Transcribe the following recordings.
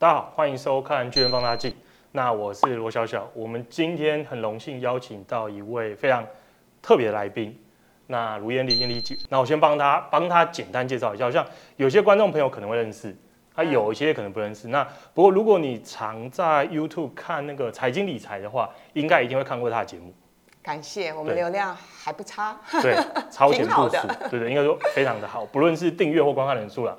大家好，欢迎收看《巨人放大镜》。那我是罗小小，我们今天很荣幸邀请到一位非常特别的来宾，那卢燕丽燕丽姐。那我先帮他帮他简单介绍一下，像有些观众朋友可能会认识，他有一些可能不认识。那不过如果你常在 YouTube 看那个财经理财的话，应该一定会看过他的节目。感谢，我们流量还不差，对，超前部署，对对，应该说非常的好，不论是订阅或观看人数啦，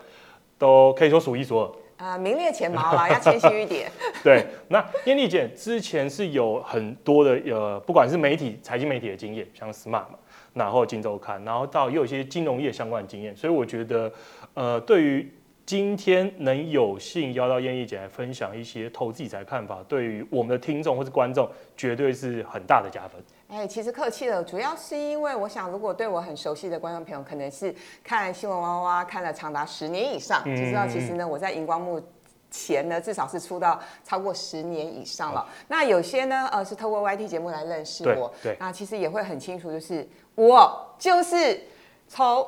都可以说数一数二。啊、名列前茅啦，要谦虚一点。对，那燕丽姐之前是有很多的呃，不管是媒体、财经媒体的经验，像 Smart 嘛，然后金周刊，然后到也有一些金融业相关的经验，所以我觉得，呃，对于今天能有幸邀到燕俐姐来分享一些投资理财看法，对于我们的听众或是观众，绝对是很大的加分。哎，其实客气了，主要是因为我想，如果对我很熟悉的观众朋友，可能是看新闻哇哇看了长达十年以上，就知道其实呢，我在荧光幕前呢，至少是出到超过十年以上了。那有些呢，呃，是透过 YT 节目来认识我，那其实也会很清楚，就是我就是从。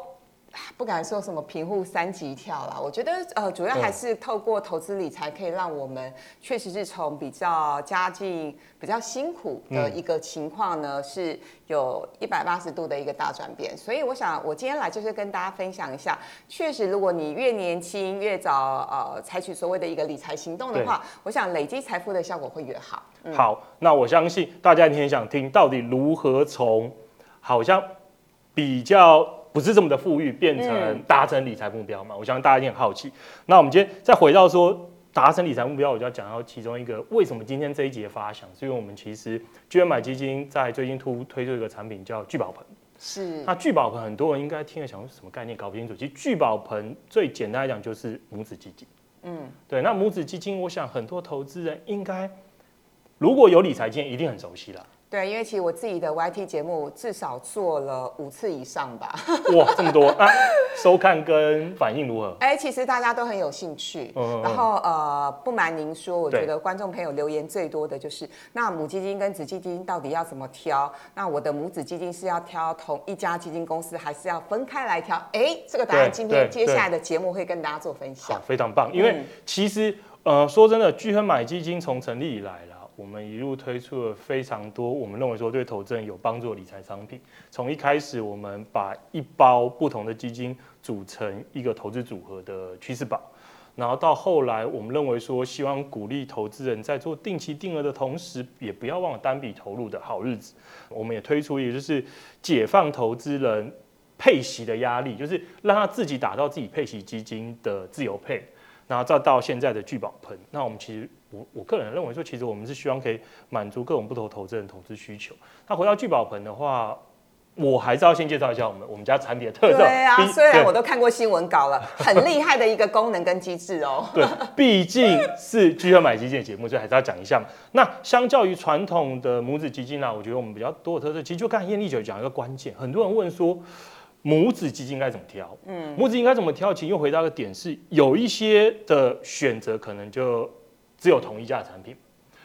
不敢说什么贫户三级跳啦，我觉得呃，主要还是透过投资理财，可以让我们确实是从比较家境比较辛苦的一个情况呢，嗯、是有一百八十度的一个大转变。所以我想，我今天来就是跟大家分享一下，确实，如果你越年轻越早呃采取所谓的一个理财行动的话，我想累积财富的效果会越好。嗯、好，那我相信大家一定很想听到底如何从好像比较。不是这么的富裕，变成达成理财目标嘛？我相信大家一定很好奇。那我们今天再回到说达成理财目标，我就要讲到其中一个为什么今天这一节发想，是因为我们其实居然买基金在最近推推出一个产品叫聚宝盆。是。那聚宝盆很多人应该听了想说什么概念，搞不清楚。其实聚宝盆最简单来讲就是母子基金。嗯，对。那母子基金，我想很多投资人应该如果有理财经验，一定很熟悉了。对，因为其实我自己的 YT 节目至少做了五次以上吧。哇，这么多啊！收看跟反应如何？哎，其实大家都很有兴趣。嗯，嗯，然后呃，不瞒您说，我觉得观众朋友留言最多的就是，那母基金跟子基金到底要怎么挑？那我的母子基金是要挑同一家基金公司，还是要分开来挑？哎，这个答案今天接下来的节目会跟大家做分享。非常棒，因为其实呃，说真的，巨亨买基金从成立以来我们一路推出了非常多我们认为说对投资人有帮助的理财商品。从一开始，我们把一包不同的基金组成一个投资组合的趋势宝，然后到后来，我们认为说希望鼓励投资人在做定期定额的同时，也不要忘了单笔投入的好日子。我们也推出一个就是解放投资人配息的压力，就是让他自己打造自己配息基金的自由配，然后再到现在的聚宝盆。那我们其实。我我个人认为说，其实我们是希望可以满足各种不同投资人投资需求。那回到聚宝盆的话，我还是要先介绍一下我们我们家产品的特色。对啊，虽然我都看过新闻稿了，很厉害的一个功能跟机制哦。对，毕竟是聚合买基金的节目，所以还是要讲一下嘛。那相较于传统的母子基金啊，我觉得我们比较多的特色，其实就刚才燕丽姐讲一个关键，很多人问说母子基金该怎么挑？嗯，母子应该怎么挑？其实又回到一个点是，有一些的选择可能就。只有同一家的产品，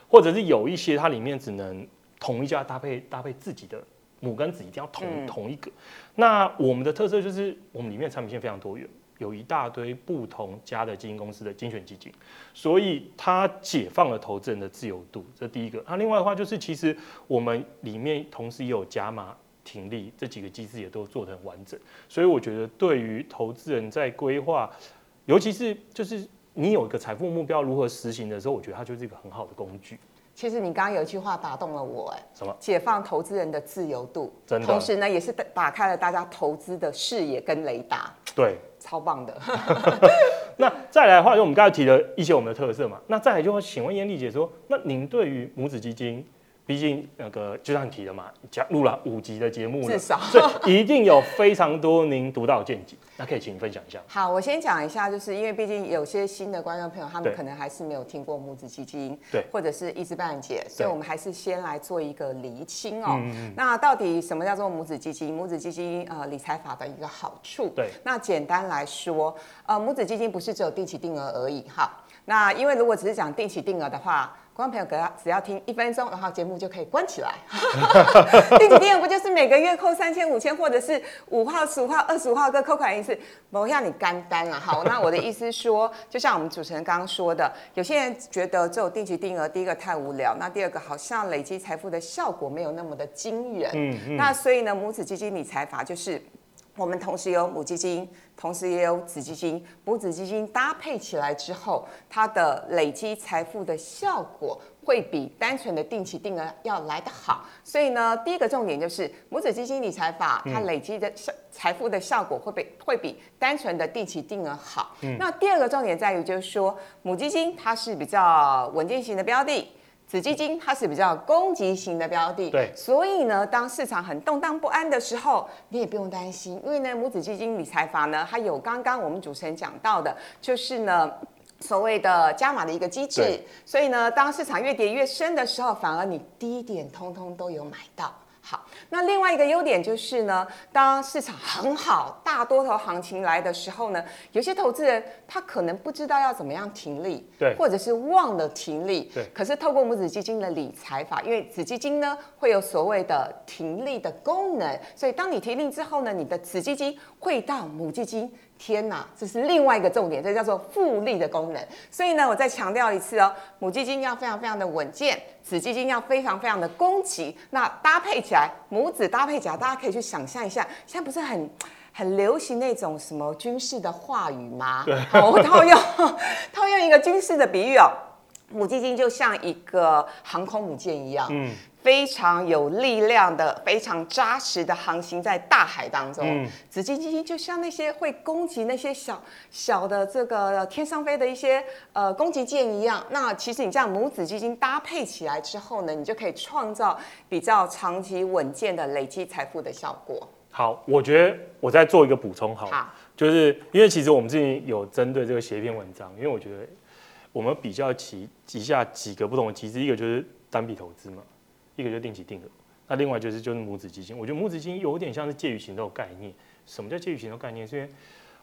或者是有一些它里面只能同一家搭配搭配自己的母跟子一定要同、嗯、同一个。那我们的特色就是我们里面的产品线非常多元，有一大堆不同家的基金公司的精选基金，所以它解放了投资人的自由度。这第一个。那另外的话就是其实我们里面同时也有加码停利这几个机制也都做得很完整，所以我觉得对于投资人在规划，尤其是就是。你有一个财富目标如何实行的时候，我觉得它就是一个很好的工具。其实你刚刚有一句话打动了我，哎，什么？解放投资人的自由度，真的。同时呢，也是打开了大家投资的视野跟雷达。对，超棒的。那再来的话，就我们刚才提了一些我们的特色嘛。那再来就会请问燕丽姐说，那您对于母子基金？毕竟那个就像你提的嘛，讲录了五集的节目了，至少所以一定有非常多您独到的见解。那可以请你分享一下。好，我先讲一下，就是因为毕竟有些新的观众朋友，他们可能还是没有听过母子基金，对，或者是一知半解，所以我们还是先来做一个厘清哦。那到底什么叫做母子基金？母子基金呃理财法的一个好处，对，那简单来说，呃母子基金不是只有定期定额而已哈。那因为如果只是讲定期定额的话，观众朋友只要只要听一分钟，然后节目就可以关起来。定期定额不就是每个月扣三千、五千，或者是五号、十五号、二十五号各扣款一次，不要你干单了。好，那我的意思说，就像我们主持人刚刚说的，有些人觉得这种定期定额，第一个太无聊，那第二个好像累积财富的效果没有那么的惊人。嗯嗯。那所以呢，母子基金理财法就是。我们同时有母基金，同时也有子基金，母子基金搭配起来之后，它的累积财富的效果会比单纯的定期定额要来得好。所以呢，第一个重点就是母子基金理财法，它累积的财财富的效果会比会比单纯的定期定额好。嗯。那第二个重点在于，就是说母基金它是比较稳健型的标的。子基金它是比较攻击型的标的，对，所以呢，当市场很动荡不安的时候，你也不用担心，因为呢，母子基金理财法呢，它有刚刚我们主持人讲到的，就是呢，所谓的加码的一个机制，所以呢，当市场越跌越深的时候，反而你低点通通都有买到。好，那另外一个优点就是呢，当市场很好、大多头行情来的时候呢，有些投资人他可能不知道要怎么样停利，对，或者是忘了停利，对。可是透过母子基金的理财法，因为子基金呢会有所谓的停利的功能，所以当你停利之后呢，你的子基金会到母基金。天呐，这是另外一个重点，这叫做复利的功能。所以呢，我再强调一次哦，母基金要非常非常的稳健，子基金要非常非常的攻击。那搭配起来，母子搭配起来，大家可以去想象一下，现在不是很 很流行那种什么军事的话语吗？对，我套用套用一个军事的比喻哦，母基金就像一个航空母舰一样。嗯。非常有力量的、非常扎实的航行在大海当中。嗯，子基金就像那些会攻击那些小小的这个天上飞的一些呃攻击舰一样。那其实你这样母子基金搭配起来之后呢，你就可以创造比较长期稳健的累积财富的效果。好，我觉得我再做一个补充好，好，就是因为其实我们之前有针对这个写一篇文章，因为我觉得我们比较起以下几个不同的机制，一个就是单笔投资嘛。一个就是定期定额，那另外就是就是母子基金。我觉得母子基金有点像是介于型的概念。什么叫介于型的概念？是因为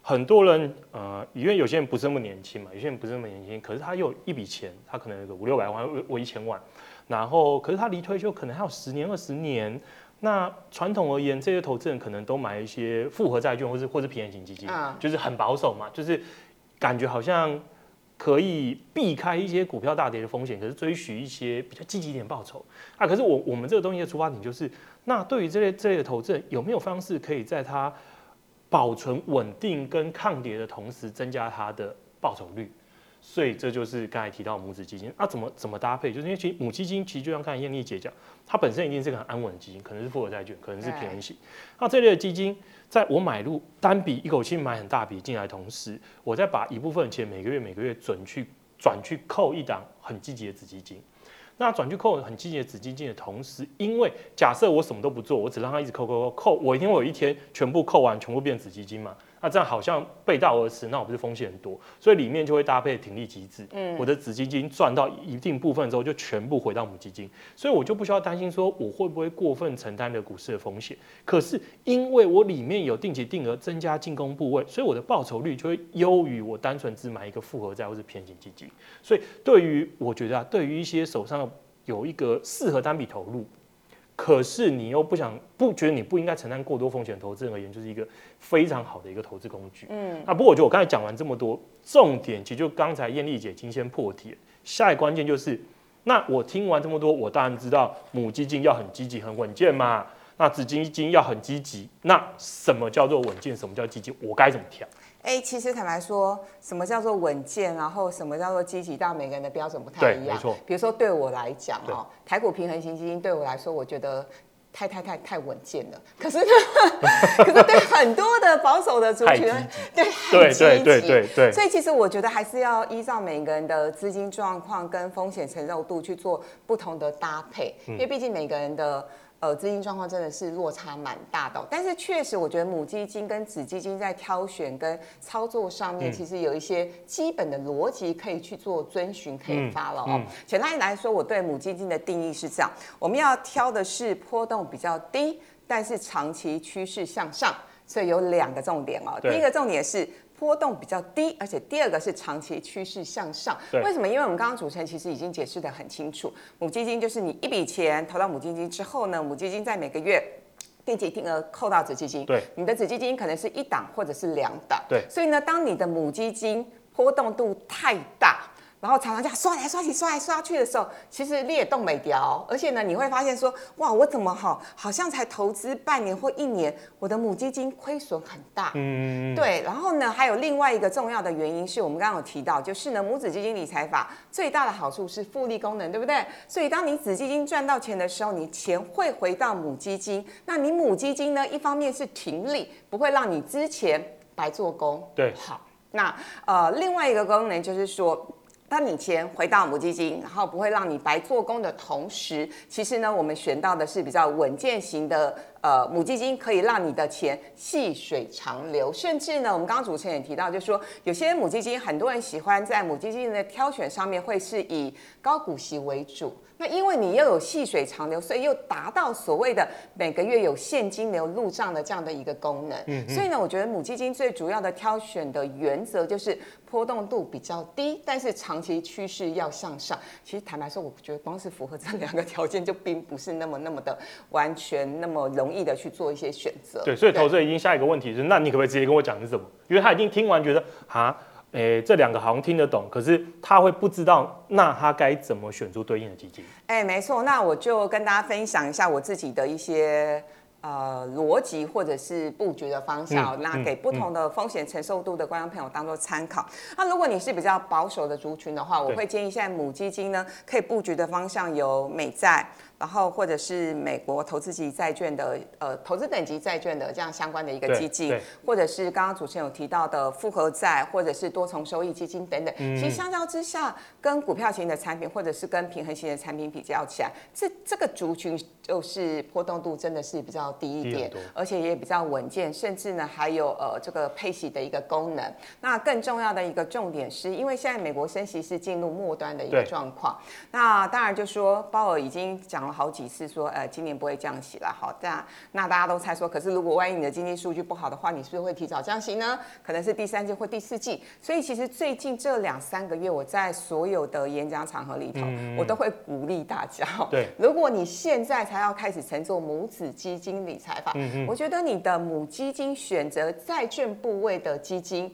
很多人呃，因为有些人不是那么年轻嘛，有些人不是那么年轻，可是他有一笔钱，他可能有个五六百万，或一千万，然后可是他离退休可能还有十年二十年。那传统而言，这些投资人可能都买一些复合债券，或是或是平衡型基金，就是很保守嘛，就是感觉好像。可以避开一些股票大跌的风险，可是追寻一些比较积极点报酬啊。可是我我们这个东西的出发点就是，那对于这类这类的投资人，有没有方式可以在它保存稳定跟抗跌的同时，增加它的报酬率？所以这就是刚才提到母子基金啊，怎么怎么搭配？就是因为其实母基金其实就像刚才燕丽姐讲，它本身一定是个很安稳的基金，可能是复合债券，可能是平衡型。那这类的基金，在我买入单笔一口气买很大笔进来同时，我再把一部分钱每个月每个月转去转去扣一档很积极的子基金。那转去扣很积极的子基金的同时，因为假设我什么都不做，我只让它一直扣扣扣扣，我一天我有一天全部扣完，全部变子基金嘛。那这样好像背道而驰，那我不是风险很多？所以里面就会搭配停利机制。嗯，我的子基金赚到一定部分之后，就全部回到母基金，所以我就不需要担心说我会不会过分承担了股市的风险。可是因为我里面有定期定额增加进攻部位，所以我的报酬率就会优于我单纯只买一个复合债或是偏型基金。所以对于我觉得啊，对于一些手上有一个适合单笔投入。可是你又不想不觉得你不应该承担过多风险，投资人而言就是一个非常好的一个投资工具。嗯，那不过我觉得我刚才讲完这么多，重点其实就刚才艳丽姐已经先破题了。下一个关键就是，那我听完这么多，我当然知道母基金要很积极、很稳健嘛。那子基金要很积极，那什么叫做稳健？什么叫积极？我该怎么调？哎、欸，其实坦白说，什么叫做稳健，然后什么叫做积极，到每个人的标准不太一样。没错。比如说对我来讲哦，台股平衡型基金对我来说，我觉得太太太太稳健了。可是呢，可是对很多的保守的族群，对。对对对对。所以其实我觉得还是要依照每个人的资金状况跟风险承受度去做不同的搭配，嗯、因为毕竟每个人的。呃，资金状况真的是落差蛮大的，但是确实，我觉得母基金跟子基金在挑选跟操作上面，其实有一些基本的逻辑可以去做遵循，可以发了哦。简单来说，我对母基金的定义是这样：我们要挑的是波动比较低，但是长期趋势向上，所以有两个重点哦。第一个重点是。波动比较低，而且第二个是长期趋势向上。为什么？因为我们刚刚主持人其实已经解释得很清楚，母基金就是你一笔钱投到母基金之后呢，母基金在每个月定期定额扣到子基金，对，你的子基金可能是一档或者是两档，对，所以呢，当你的母基金波动度太大。然后常常这样刷来刷去、刷来刷去的时候，其实你也动没掉，而且呢，你会发现说，哇，我怎么好，好像才投资半年或一年，我的母基金亏损很大。嗯，对。然后呢，还有另外一个重要的原因是我们刚刚有提到，就是呢，母子基金理财法最大的好处是复利功能，对不对？所以当你子基金赚到钱的时候，你钱会回到母基金。那你母基金呢，一方面是停利，不会让你之前白做工。对。好，那呃，另外一个功能就是说。当你钱回到母基金，然后不会让你白做工的同时，其实呢，我们选到的是比较稳健型的呃母基金，可以让你的钱细水长流。甚至呢，我们刚刚主持人也提到，就是说有些母基金，很多人喜欢在母基金的挑选上面会是以高股息为主。那因为你又有细水长流，所以又达到所谓的每个月有现金流入账的这样的一个功能。嗯，所以呢，我觉得母基金最主要的挑选的原则就是。波动度比较低，但是长期趋势要向上。其实坦白说，我觉得光是符合这两个条件，就并不是那么那么的完全那么容易的去做一些选择。对，所以投资人已经下一个问题是，那你可不可以直接跟我讲是什么？因为他已经听完觉得啊，诶、欸，这两个好像听得懂，可是他会不知道，那他该怎么选出对应的基金？哎、欸，没错，那我就跟大家分享一下我自己的一些。呃，逻辑或者是布局的方向，那给不同的风险承受度的观众朋友当做参考。那如果你是比较保守的族群的话，我会建议现在母基金呢，可以布局的方向有美债。然后或者是美国投资级债券的呃投资等级债券的这样相关的一个基金，或者是刚刚主持人有提到的复合债，或者是多重收益基金等等。嗯、其实相较之下，跟股票型的产品或者是跟平衡型的产品比较起来，这这个族群就是波动度真的是比较低一点，而且也比较稳健，甚至呢还有呃这个配息的一个功能。那更重要的一个重点是，因为现在美国升息是进入末端的一个状况，那当然就说鲍尔已经讲了。好几次说，呃，今年不会降息了。好，这样那大家都猜说，可是如果万一你的经济数据不好的话，你是不是会提早降息呢？可能是第三季或第四季。所以其实最近这两三个月，我在所有的演讲场合里头，嗯、我都会鼓励大家。对，如果你现在才要开始乘坐母子基金理财法，嗯嗯，我觉得你的母基金选择债券部位的基金。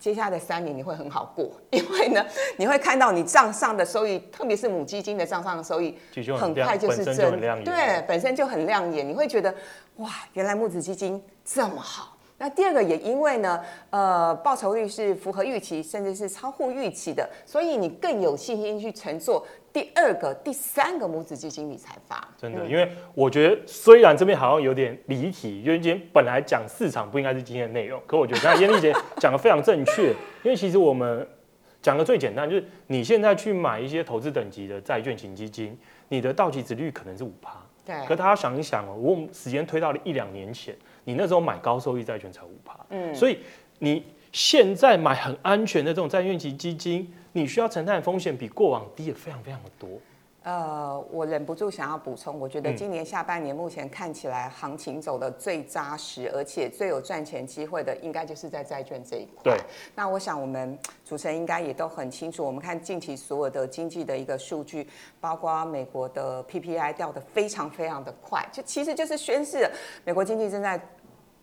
接下来的三年你会很好过，因为呢，你会看到你账上的收益，特别是母基金的账上的收益，很快就是正，对，本身就很亮眼，你会觉得哇，原来母子基金这么好。那第二个也因为呢，呃，报酬率是符合预期，甚至是超乎预期的，所以你更有信心去乘坐第二个、第三个母子基金理财法。真的，嗯、因为我觉得虽然这边好像有点离题，因为今天本来讲市场不应该是今天的内容，可我觉得刚才燕丽姐讲的 非常正确，因为其实我们讲的最简单，就是你现在去买一些投资等级的债券型基金，你的到期值率可能是五趴。对。可大家想一想哦，我时间推到了一两年前。你那时候买高收益债券才五趴，嗯，所以你现在买很安全的这种债券型基金，你需要承担的风险比过往低了非常非常的多。呃，我忍不住想要补充，我觉得今年下半年目前看起来行情走的最扎实，而且最有赚钱机会的，应该就是在债券这一块。对。那我想我们主持人应该也都很清楚，我们看近期所有的经济的一个数据，包括美国的 PPI 掉的非常非常的快，就其实就是宣示美国经济正在。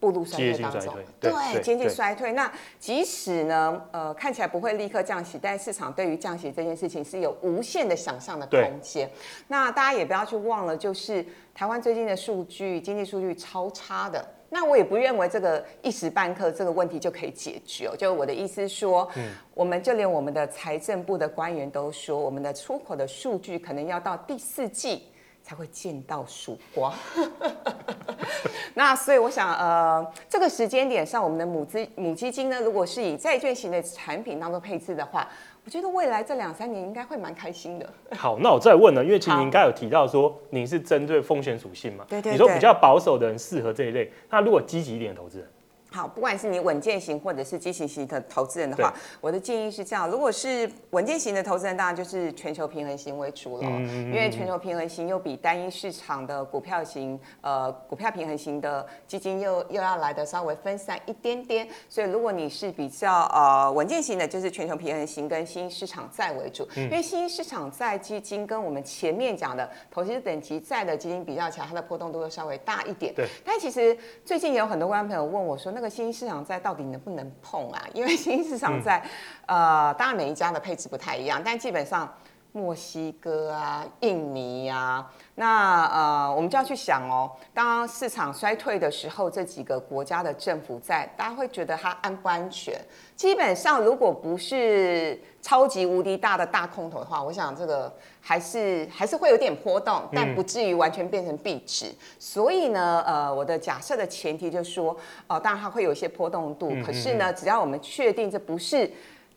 步入衰退当中，对经济衰退。那即使呢，呃，看起来不会立刻降息，但市场对于降息这件事情是有无限的想象的空间。那大家也不要去忘了，就是台湾最近的数据，经济数据超差的。那我也不认为这个一时半刻这个问题就可以解决哦。就我的意思说，嗯，我们就连我们的财政部的官员都说，我们的出口的数据可能要到第四季。才会见到曙光。那所以我想，呃，这个时间点上，我们的母资母基金呢，如果是以债券型的产品当做配置的话，我觉得未来这两三年应该会蛮开心的。好，那我再问呢，因为其实您刚有提到说，您是针对风险属性嘛？对对对。你说比较保守的人适合这一类，那如果积极一点的投资人？好，不管是你稳健型或者是畸形型的投资人的话，我的建议是这样：如果是稳健型的投资人，当然就是全球平衡型为主了，嗯、因为全球平衡型又比单一市场的股票型，呃，股票平衡型的基金又又要来的稍微分散一点点。所以如果你是比较呃稳健型的，就是全球平衡型跟新兴市场债为主，嗯、因为新兴市场债基金跟我们前面讲的投资等级债的基金比较起来，它的波动度会稍微大一点。对。但其实最近有很多观众朋友问我说，那那个新兴市场债到底能不能碰啊？因为新兴市场债，嗯、呃，当然每一家的配置不太一样，但基本上墨西哥啊、印尼呀、啊，那呃，我们就要去想哦，当市场衰退的时候，这几个国家的政府债，大家会觉得它安不安全？基本上，如果不是超级无敌大的大空头的话，我想这个还是还是会有点波动，但不至于完全变成壁纸。嗯、所以呢，呃，我的假设的前提就是说，哦、呃，当然它会有一些波动度，嗯、可是呢，只要我们确定这不是。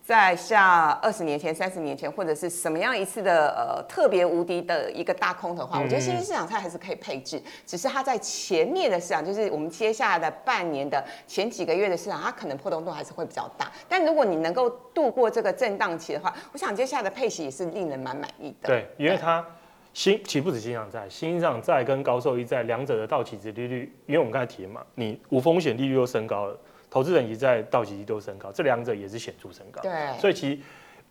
在下二十年前、三十年前，或者是什么样一次的呃特别无敌的一个大空头的话，我觉得新兴市场债还是可以配置，只是它在前面的市场，就是我们接下来的半年的前几个月的市场，它可能波动度还是会比较大。但如果你能够度过这个震荡期的话，我想接下来的配息也是令人蛮满意的。对，因为它新岂不止新兴市场债，新兴市场债跟高收益债两者的到期值利率，因为我们刚才提了嘛，你无风险利率又升高了。投资人也在到期都升高，这两者也是显著升高。对，所以其实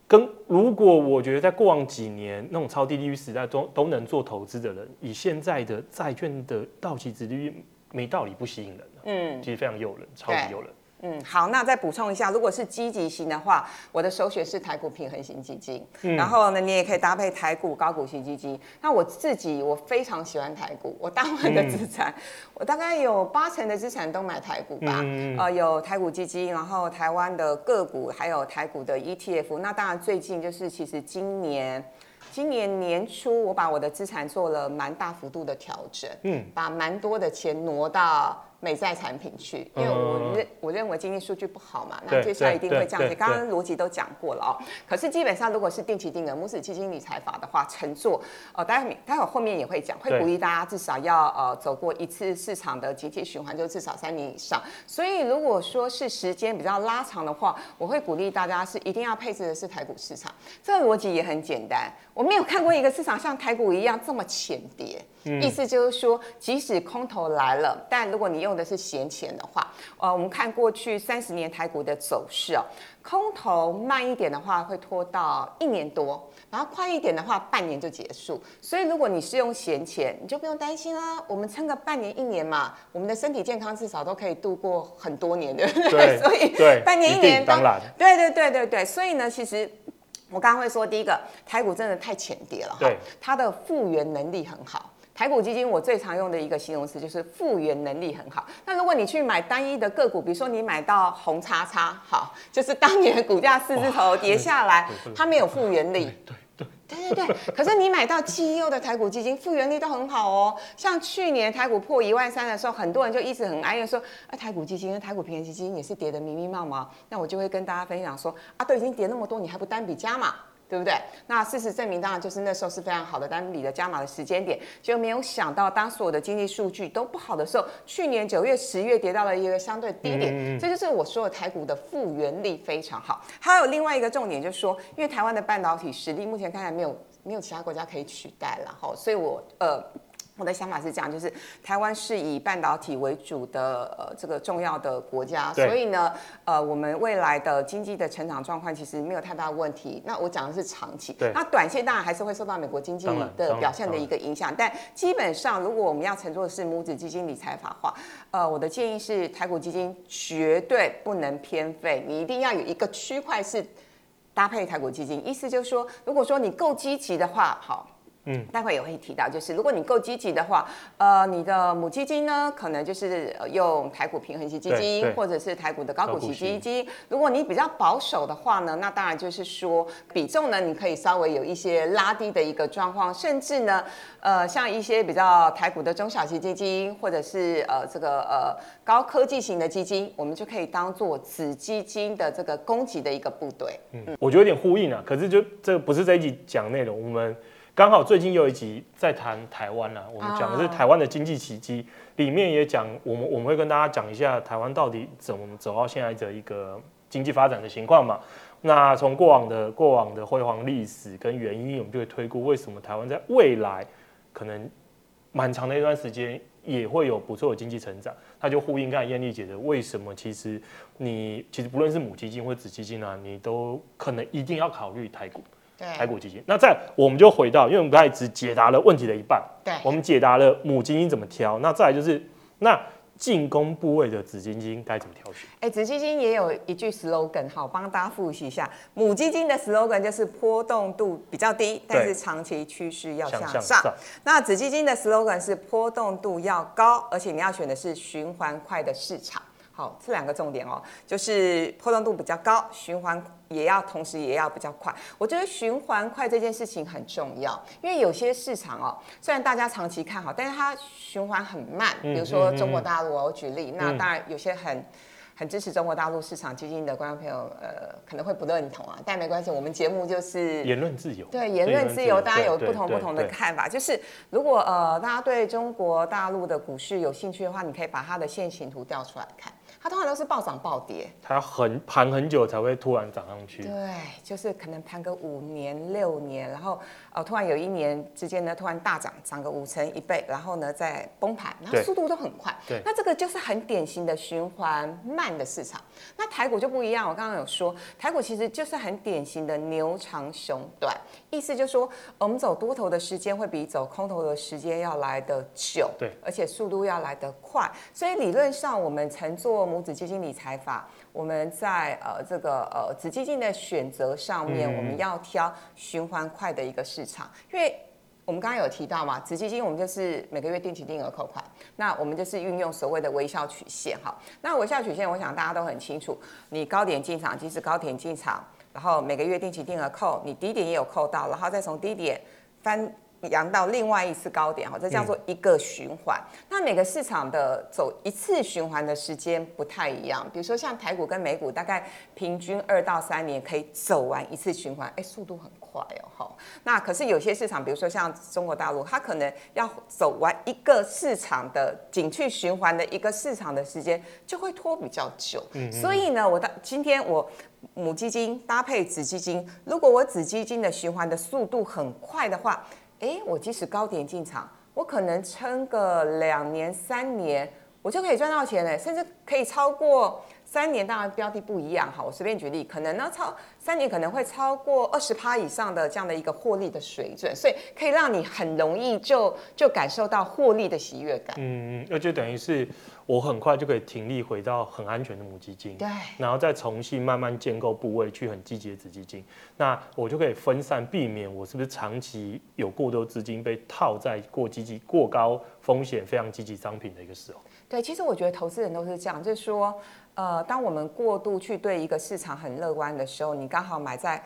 跟如果我觉得在过往几年那种超低利率时代都都能做投资的人，以现在的债券的到期值利率，没道理不吸引人。嗯，其实非常诱人，超级诱人。嗯，好，那再补充一下，如果是积极型的话，我的首选是台股平衡型基金。嗯，然后呢，你也可以搭配台股高股息基金。那我自己我非常喜欢台股，我大部分的资产，嗯、我大概有八成的资产都买台股吧。嗯、呃，有台股基金，然后台湾的个股，还有台股的 ETF。那当然最近就是其实今年。今年年初，我把我的资产做了蛮大幅度的调整，嗯，把蛮多的钱挪到美债产品去，因为我认我认为经济数据不好嘛，那接下来一定会降息。刚刚逻辑都讲过了哦。可是基本上，如果是定期定额母子基金理财法的话，乘坐哦，待会待会后面也会讲，会鼓励大家至少要呃走过一次市场的集体循环，就至少三年以上。所以如果说是时间比较拉长的话，我会鼓励大家是一定要配置的是台股市场。这个逻辑也很简单，我。没有看过一个市场像台股一样这么浅跌，嗯、意思就是说，即使空头来了，但如果你用的是闲钱的话，呃，我们看过去三十年台股的走势哦，空头慢一点的话会拖到一年多，然后快一点的话半年就结束。所以如果你是用闲钱，你就不用担心啦。我们撑个半年一年嘛，我们的身体健康至少都可以度过很多年，对不对？对，所以对半年一年当然，对对对对对，所以呢，其实。我刚刚会说，第一个台股真的太浅跌了哈，对它的复原能力很好。台股基金我最常用的一个形容词就是复原能力很好。那如果你去买单一的个股，比如说你买到红叉叉，好，就是当年股价四字头跌下来，它没有复原力。对对对对，可是你买到绩优的台股基金，复原力都很好哦。像去年台股破一万三的时候，很多人就一直很哀怨说，啊，台股基金、台股平衡基金也是跌得密密麻麻。那我就会跟大家分享说，啊，都已经跌那么多，你还不单笔加嘛？对不对？那事实证明，当然就是那时候是非常好的单笔的加码的时间点，就没有想到当所有的经济数据都不好的时候，去年九月、十月跌到了一个相对低点，嗯嗯，这就是我说的台股的复原力非常好。还有另外一个重点就是说，因为台湾的半导体实力目前看来没有没有其他国家可以取代了哈，所以我呃。我的想法是这样，就是台湾是以半导体为主的呃这个重要的国家，所以呢，呃，我们未来的经济的成长状况其实没有太大问题。那我讲的是长期，那短线当然还是会受到美国经济的表现的一个影响。但基本上，如果我们要乘坐的是母子基金理财法的话，呃，我的建议是台股基金绝对不能偏废，你一定要有一个区块是搭配台股基金。意思就是说，如果说你够积极的话，好。嗯，待会也会提到，就是如果你够积极的话，呃，你的母基金呢，可能就是用台股平衡型基金，或者是台股的高股息基金。如果你比较保守的话呢，那当然就是说比重呢，你可以稍微有一些拉低的一个状况，甚至呢，呃，像一些比较台股的中小型基金，或者是呃这个呃高科技型的基金，我们就可以当做子基金的这个攻击的一个部队。嗯，我觉得有点呼应啊，可是就这不是这一集讲内容，我们。刚好最近有一集在谈台湾啦，我们讲的是台湾的经济奇迹，里面也讲我们我们会跟大家讲一下台湾到底怎么走到现在的一个经济发展的情况嘛。那从过往的过往的辉煌历史跟原因，我们就会推估为什么台湾在未来可能蛮长的一段时间也会有不错的经济成长。它就呼应刚才燕丽姐的，为什么其实你其实不论是母基金或子基金啊，你都可能一定要考虑台股。对，台股基金。那再我们就回到，因为我们刚才只解答了问题的一半。对，我们解答了母基金怎么挑，那再来就是那进攻部位的子基金该怎么挑选？哎，子基金也有一句 slogan，好，帮大家复习一下。母基金的 slogan 就是波动度比较低，但是长期趋势要向上。向上。那子基金的 slogan 是波动度要高，而且你要选的是循环快的市场。好，这两个重点哦，就是波动度比较高，循环也要同时也要比较快。我觉得循环快这件事情很重要，因为有些市场哦，虽然大家长期看好，但是它循环很慢。比如说中国大陆，我举例，那当然有些很很支持中国大陆市场基金的观众朋友，呃，可能会不认同啊，但没关系，我们节目就是言论自由。对，言论自由，大家有不同不同的看法。就是如果呃大家对中国大陆的股市有兴趣的话，你可以把它的线形图调出来看。它通常都是暴涨暴跌，它很盘很久才会突然涨上去。对，就是可能盘个五年六年，然后呃突然有一年之间呢，突然大涨，涨个五成一倍，然后呢再崩盘，然后速度都很快。对，那这个就是很典型的循环慢的市场。那台股就不一样，我刚刚有说，台股其实就是很典型的牛长熊短，意思就是说我们走多头的时间会比走空头的时间要来得久，对，而且速度要来得快，所以理论上我们乘坐。母子基金理财法，我们在呃这个呃子基金的选择上面，我们要挑循环快的一个市场，因为我们刚刚有提到嘛，子基金我们就是每个月定期定额扣款，那我们就是运用所谓的微笑曲线哈。那微笑曲线，我想大家都很清楚，你高点进场，即是高点进场，然后每个月定期定额扣，你低点也有扣到，然后再从低点翻。扬到另外一次高点哈，这叫做一个循环。嗯、那每个市场的走一次循环的时间不太一样，比如说像台股跟美股，大概平均二到三年可以走完一次循环，哎，速度很快哦哈。那可是有些市场，比如说像中国大陆，它可能要走完一个市场的景气循环的一个市场的时间就会拖比较久。嗯，嗯。所以呢，我到今天我母基金搭配子基金，如果我子基金的循环的速度很快的话。哎，我即使高点进场，我可能撑个两年三年，我就可以赚到钱嘞，甚至可以超过三年。当然标的不一样，哈，我随便举例，可能呢超三年可能会超过二十趴以上的这样的一个获利的水准，所以可以让你很容易就就感受到获利的喜悦感。嗯嗯，那就等于是。我很快就可以停利，回到很安全的母基金，对，然后再重新慢慢建构部位，去很积极的子基金，那我就可以分散，避免我是不是长期有过多资金被套在过积极、过高风险、非常积极商品的一个时候。对，其实我觉得投资人都是这样，就是说，呃，当我们过度去对一个市场很乐观的时候，你刚好买在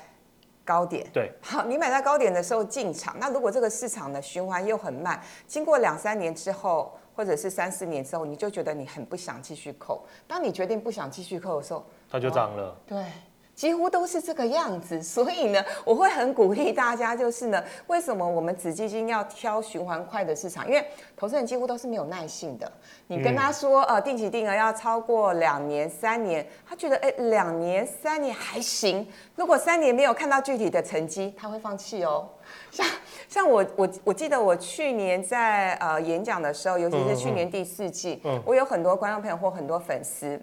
高点，对，好，你买在高点的时候进场，那如果这个市场的循环又很慢，经过两三年之后。或者是三四年之后，你就觉得你很不想继续扣。当你决定不想继续扣的时候，它就涨了。对。几乎都是这个样子，所以呢，我会很鼓励大家，就是呢，为什么我们子基金要挑循环快的市场？因为投资人几乎都是没有耐性的。你跟他说，呃，定期定额要超过两年、三年，他觉得，哎，两年、三年还行。如果三年没有看到具体的成绩，他会放弃哦。像像我我我记得我去年在呃演讲的时候，尤其是去年第四季，嗯嗯、我有很多观众朋友或很多粉丝，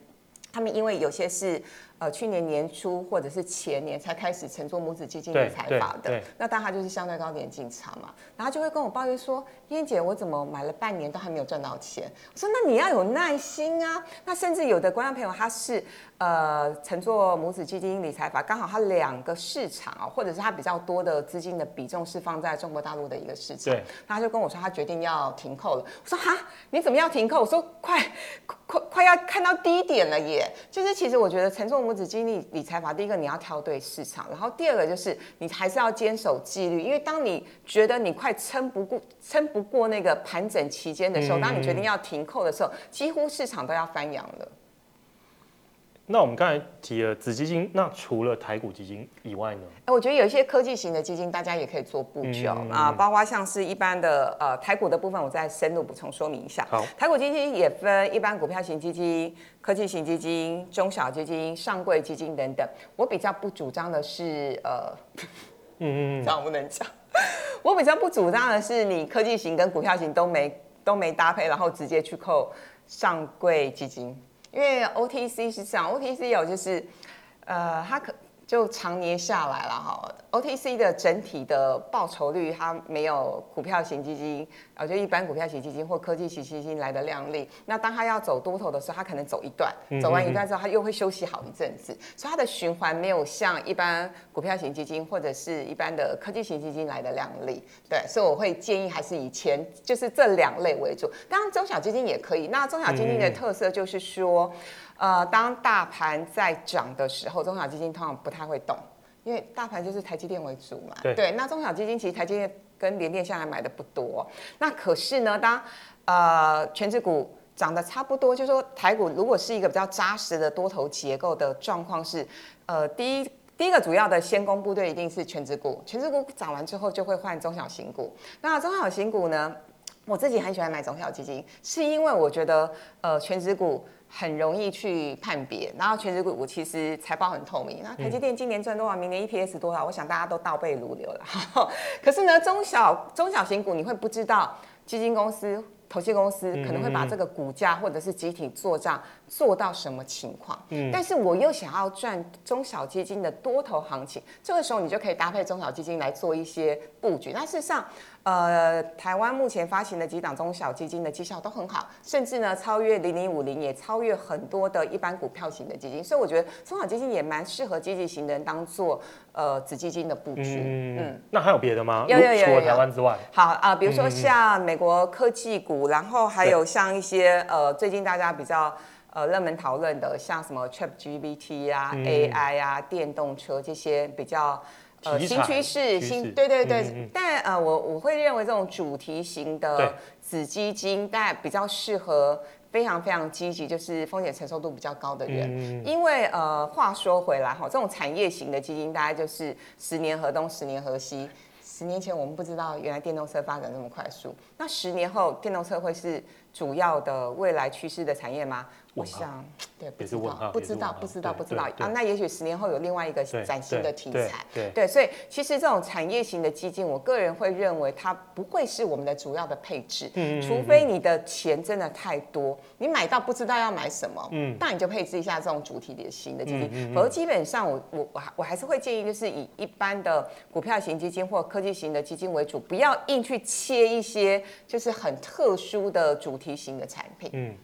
他们因为有些是。呃，去年年初或者是前年才开始乘坐母子基金理财法的，那当然他就是相对高点进场嘛，然后就会跟我抱怨说，燕姐，我怎么买了半年都还没有赚到钱？我说，那你要有耐心啊。那甚至有的观众朋友他是呃乘坐母子基金理财法，刚好他两个市场啊，或者是他比较多的资金的比重是放在中国大陆的一个市场，对，他就跟我说他决定要停扣了。我说哈，你怎么要停扣？我说快快快要看到低点了耶！就是其实我觉得乘坐母子经历理财法，第一个你要挑对市场，然后第二个就是你还是要坚守纪律，因为当你觉得你快撑不过、撑不过那个盘整期间的时候，当你决定要停扣的时候，几乎市场都要翻扬了。那我们刚才提了子基金，那除了台股基金以外呢？哎，我觉得有一些科技型的基金，大家也可以做布局啊、嗯，包括像是一般的呃台股的部分，我再深入补充说明一下。好，台股基金也分一般股票型基金、科技型基金、中小基金、上柜基金等等。我比较不主张的是呃，嗯嗯，这样不能讲。我比较不主张的是你科技型跟股票型都没都没搭配，然后直接去扣上柜基金。因为 OTC 是这样，OTC 有就是，呃，它可就常年下来了哈，OTC 的整体的报酬率它没有股票型基金，啊，就一般股票型基金或科技型基金来的亮丽。那当它要走多头的时候，它可能走一段，走完一段之后，它又会休息好一阵子，所以它的循环没有像一般股票型基金或者是一般的科技型基金来的亮丽。对，所以我会建议还是以前就是这两类为主，当然中小基金也可以。那中小基金的特色就是说。呃，当大盘在涨的时候，中小基金通常不太会动，因为大盘就是台积电为主嘛。对。对，那中小基金其实台积电跟联电现在买的不多。那可是呢，当呃权值股涨得差不多，就是说台股如果是一个比较扎实的多头结构的状况是，呃，第一第一个主要的先攻部队一定是全职股，全职股涨完之后就会换中小型股。那中小型股呢，我自己很喜欢买中小基金，是因为我觉得呃全职股。很容易去判别，然后全值股其实财报很透明。那台积电今年赚多少，明年 EPS 多少，我想大家都倒背如流了。可是呢，中小中小型股你会不知道，基金公司、投资公司可能会把这个股价或者是集体做账做到什么情况。嗯。但是我又想要赚中小基金的多头行情，这个时候你就可以搭配中小基金来做一些布局。那事实上。呃，台湾目前发行的几档中小基金的绩效都很好，甚至呢超越零零五零，也超越很多的一般股票型的基金，所以我觉得中小基金也蛮适合积极型的人当做呃子基金的布局。嗯，嗯，那还有别的吗？有有有，除了台湾之外。好啊，呃，比如说像美国科技股，然后还有像一些呃最近大家比较呃热门讨论的，像什么 ChatGPT 啊、嗯、AI 啊、电动车这些比较。呃，新趋势，新对对对，嗯嗯，但呃，我我会认为这种主题型的子基金，但比较适合非常非常积极，就是风险承受度比较高的人，因为呃，话说回来哈，这种产业型的基金，大概就是十年河东，十年河西。十年前我们不知道，原来电动车发展这么快速，那十年后电动车会是主要的未来趋势的产业吗？我想，对，不知道，不知道，不知道，不知道。啊。那也许十年后有另外一个崭新的题材，对，对，所以其实这种产业型的基金，我个人会认为它不会是我们的主要的配置，嗯，除非你的钱真的太多，你买到不知道要买什么，嗯，那你就配置一下这种主题的型的基金。否则基本上我我我我还是会建议，就是以一般的股票型基金或科技型的基金为主，不要硬去切一些就是很特殊的主提型的产品，